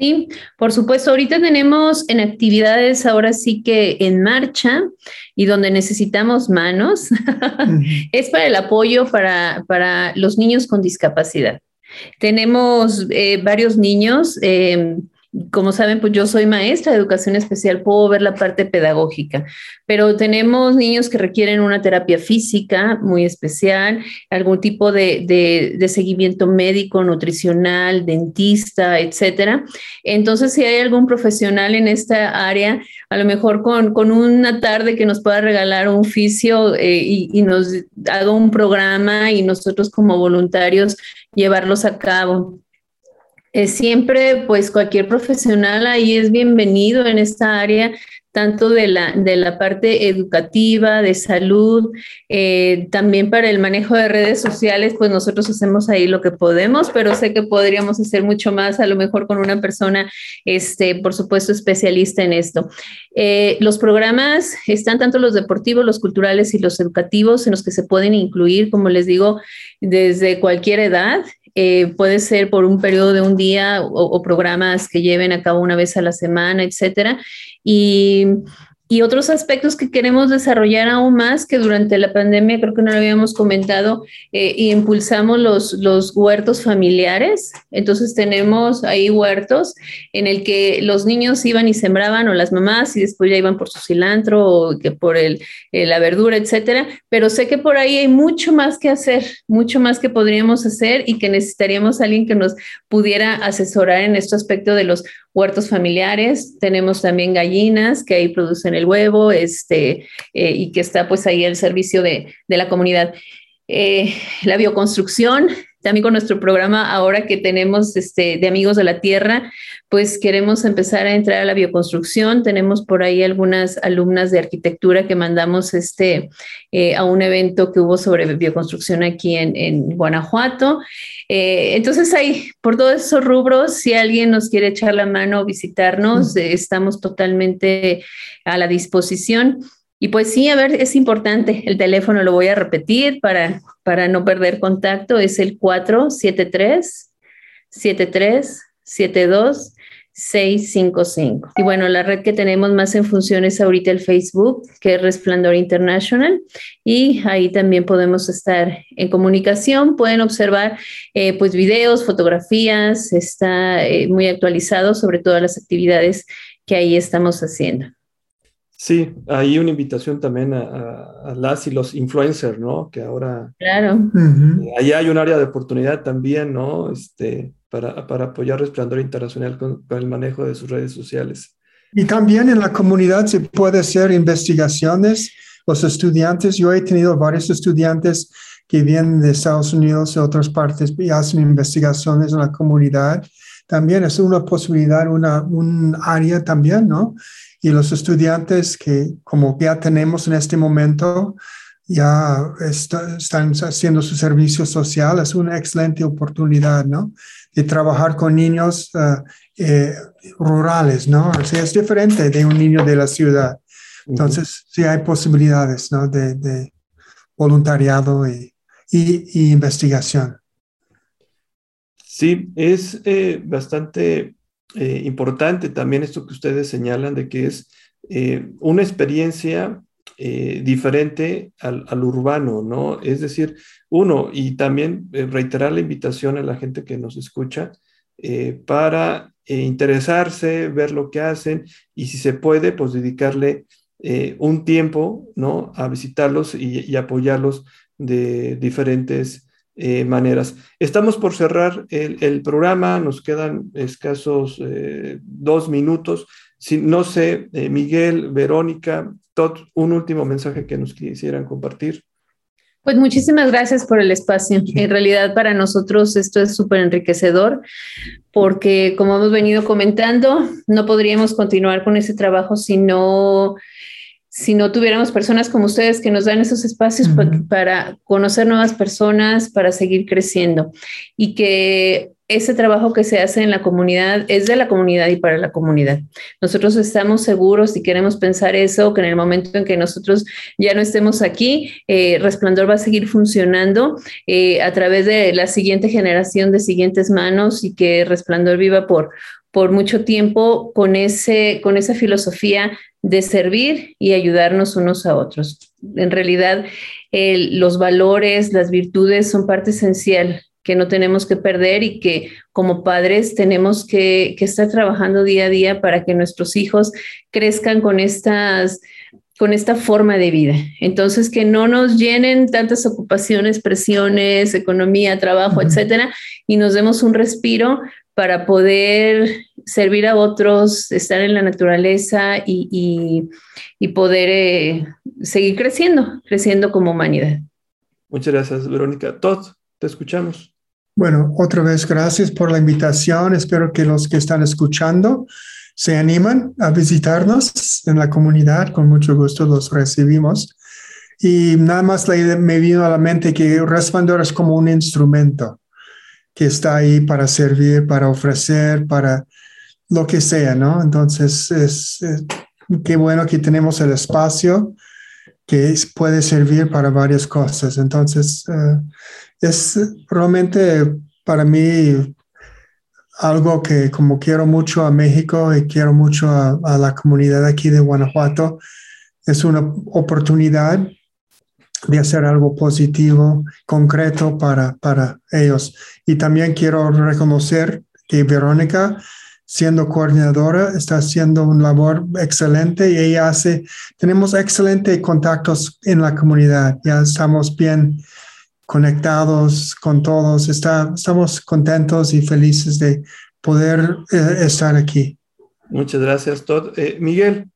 E: Sí, por supuesto. Ahorita tenemos en actividades ahora sí que en marcha y donde necesitamos manos, *laughs* es para el apoyo para, para, los niños con discapacidad. Tenemos eh, varios niños. Eh, como saben, pues yo soy maestra de educación especial, puedo ver la parte pedagógica, pero tenemos niños que requieren una terapia física muy especial, algún tipo de, seguimiento médico, nutricional, dentista, etcétera. Entonces, si hay algún profesional en esta área, a lo mejor con, una tarde que nos pueda regalar un oficio eh, y nos haga un programa y nosotros como voluntarios llevarlos a cabo siempre, pues cualquier profesional ahí es bienvenido en esta área, tanto de la, de la parte educativa, de salud, eh, también para el manejo de redes sociales, pues nosotros hacemos ahí lo que podemos, pero sé que podríamos hacer mucho más, a lo mejor con una persona, este, por supuesto, especialista en esto. Eh, los programas están tanto los deportivos, los culturales y los educativos, en los que se pueden incluir, como les digo, desde cualquier edad. Eh, puede ser por un periodo de un día o, programas que lleven a cabo una vez a la semana, etcétera. Y y otros aspectos que queremos desarrollar aún más, que durante la pandemia creo que no lo habíamos comentado, eh, impulsamos los, los huertos familiares. Entonces tenemos ahí huertos en el que los niños iban y sembraban o las mamás y después ya iban por su cilantro o que por el, eh, la verdura, etcétera. Pero sé que por ahí hay mucho más que hacer, mucho más que podríamos hacer y que necesitaríamos alguien que nos pudiera asesorar en este aspecto de los huertos familiares, tenemos también gallinas que ahí producen el huevo este, eh, y que está pues ahí el servicio de, de la comunidad. Eh, la bioconstrucción, también con nuestro programa ahora que tenemos este, de Amigos de la Tierra, pues queremos empezar a entrar a la bioconstrucción. Tenemos por ahí algunas alumnas de arquitectura que mandamos este, eh, a un evento que hubo sobre bioconstrucción aquí en, en Guanajuato. Eh, entonces, ahí, por todos esos rubros, si alguien nos quiere echar la mano o visitarnos, estamos totalmente a la disposición. Y pues sí, a ver, es importante, el teléfono lo voy a repetir para, para no perder contacto, es el 473 73 72 655. Y bueno, la red que tenemos más en función es ahorita el Facebook, que es Resplandor International, y ahí también podemos estar en comunicación. Pueden observar eh, pues videos, fotografías, está eh, muy actualizado sobre todas las actividades que ahí estamos haciendo.
C: Sí, hay una invitación también a, las y los influencers, ¿no? Que ahora...
E: Claro.
C: Ahí hay un área de oportunidad también, ¿no? Este, para, para apoyar Resplandor Internacional con, el manejo de sus redes sociales.
D: Y también en la comunidad se puede hacer investigaciones. Los estudiantes, yo he tenido varios estudiantes que vienen de Estados Unidos y otras partes y hacen investigaciones en la comunidad. También es una posibilidad, una, un área también, ¿no? Y los estudiantes que como ya tenemos en este momento, ya están haciendo su servicio social, es una excelente oportunidad, ¿no? De trabajar con niños eh, eh, rurales, ¿no? O sea, es diferente de un niño de la ciudad. Entonces, sí hay posibilidades, ¿no? De, voluntariado y, y, investigación.
C: Sí, es eh, bastante eh, importante también esto que ustedes señalan de que es eh, una experiencia eh, diferente al, urbano, ¿no? Es decir, uno, y también reiterar la invitación a la gente que nos escucha para interesarse, ver lo que hacen y si se puede, pues dedicarle un tiempo, ¿no? A visitarlos y apoyarlos de diferentes eh, maneras. Estamos por cerrar el, programa, nos quedan escasos eh, dos minutos. Si, no sé, eh, Miguel, Verónica, Todd, un último mensaje que nos quisieran compartir.
E: Pues muchísimas gracias por el espacio. En realidad para nosotros esto es súper enriquecedor porque como hemos venido comentando, no podríamos continuar con ese trabajo si no si no tuviéramos personas como ustedes que nos dan esos espacios para conocer nuevas personas, para seguir creciendo y que ese trabajo que se hace en la comunidad es de la comunidad y para la comunidad. Nosotros estamos seguros y queremos pensar eso, que en el momento en que nosotros ya no estemos aquí, eh, Resplandor va a seguir funcionando eh, a través de la siguiente generación de siguientes manos y que Resplandor viva por, por mucho tiempo con, ese, con esa filosofía de servir y ayudarnos unos a otros. En realidad, los valores, las virtudes son parte esencial que no tenemos que perder y que como padres tenemos que, que estar trabajando día a día para que nuestros hijos crezcan con estas con esta forma de vida. Entonces, que no nos llenen tantas ocupaciones, presiones, economía, trabajo, etcétera, y nos demos un respiro para poder servir a otros, estar en la naturaleza y, poder eh, seguir creciendo, creciendo como humanidad.
C: Muchas gracias, Verónica. Todd, te escuchamos.
D: Bueno, otra vez gracias por la invitación. Espero que los que están escuchando se animan a visitarnos en la comunidad. Con mucho gusto los recibimos. Y nada más me vino a la mente que Resplandor es como un instrumento que está ahí para servir, para ofrecer, para lo que sea, ¿no? Entonces, es, qué bueno que tenemos el espacio que puede servir para varias cosas. Entonces, eh, es realmente para mí algo que como quiero mucho a México y quiero mucho a, la comunidad aquí de Guanajuato, es una oportunidad de hacer algo positivo, concreto para, para ellos. Y también quiero reconocer que Verónica, siendo coordinadora, está haciendo un labor excelente y ella hace, tenemos excelentes contactos en la comunidad, ya estamos bien conectados con todos, está, estamos contentos y felices de poder eh, estar aquí.
C: Muchas gracias, Todd. Eh, Miguel,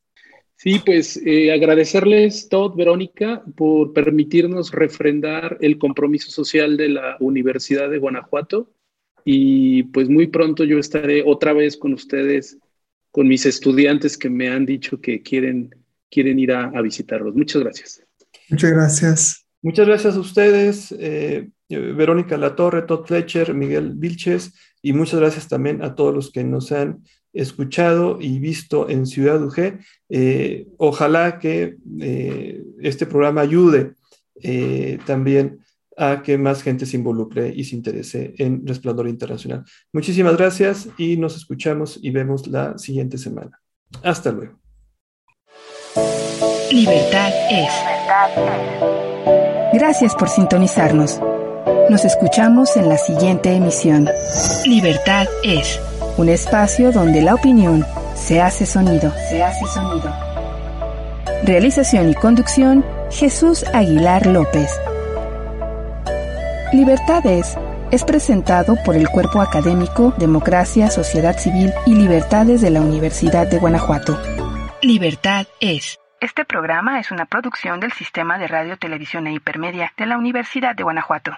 F: Sí, pues eh, agradecerles, Todd, Verónica, por permitirnos refrendar el compromiso social de la Universidad de Guanajuato. Y pues muy pronto yo estaré otra vez con ustedes, con mis estudiantes que me han dicho que quieren, quieren ir a, visitarlos. Muchas gracias.
D: Muchas gracias.
C: Muchas gracias a ustedes, eh, Verónica Latorre, Todd Fletcher, Miguel Vilches, y muchas gracias también a todos los que nos han escuchado y visto en Ciudad UG. Eh, ojalá que eh, este programa ayude eh, también a que más gente se involucre y se interese en Resplandor Internacional. Muchísimas gracias y nos escuchamos y vemos la siguiente semana. Hasta luego.
A: Libertad es. Gracias por sintonizarnos. Nos escuchamos en la siguiente emisión. Libertad es un espacio donde la opinión se hace sonido. Se hace sonido. Realización y conducción, Jesús Aguilar López. Libertades es presentado por el Cuerpo Académico Democracia, Sociedad Civil y Libertades de la Universidad de Guanajuato. Libertad es. Este programa es una producción del Sistema de Radio, Televisión e Hipermedia de la Universidad de Guanajuato.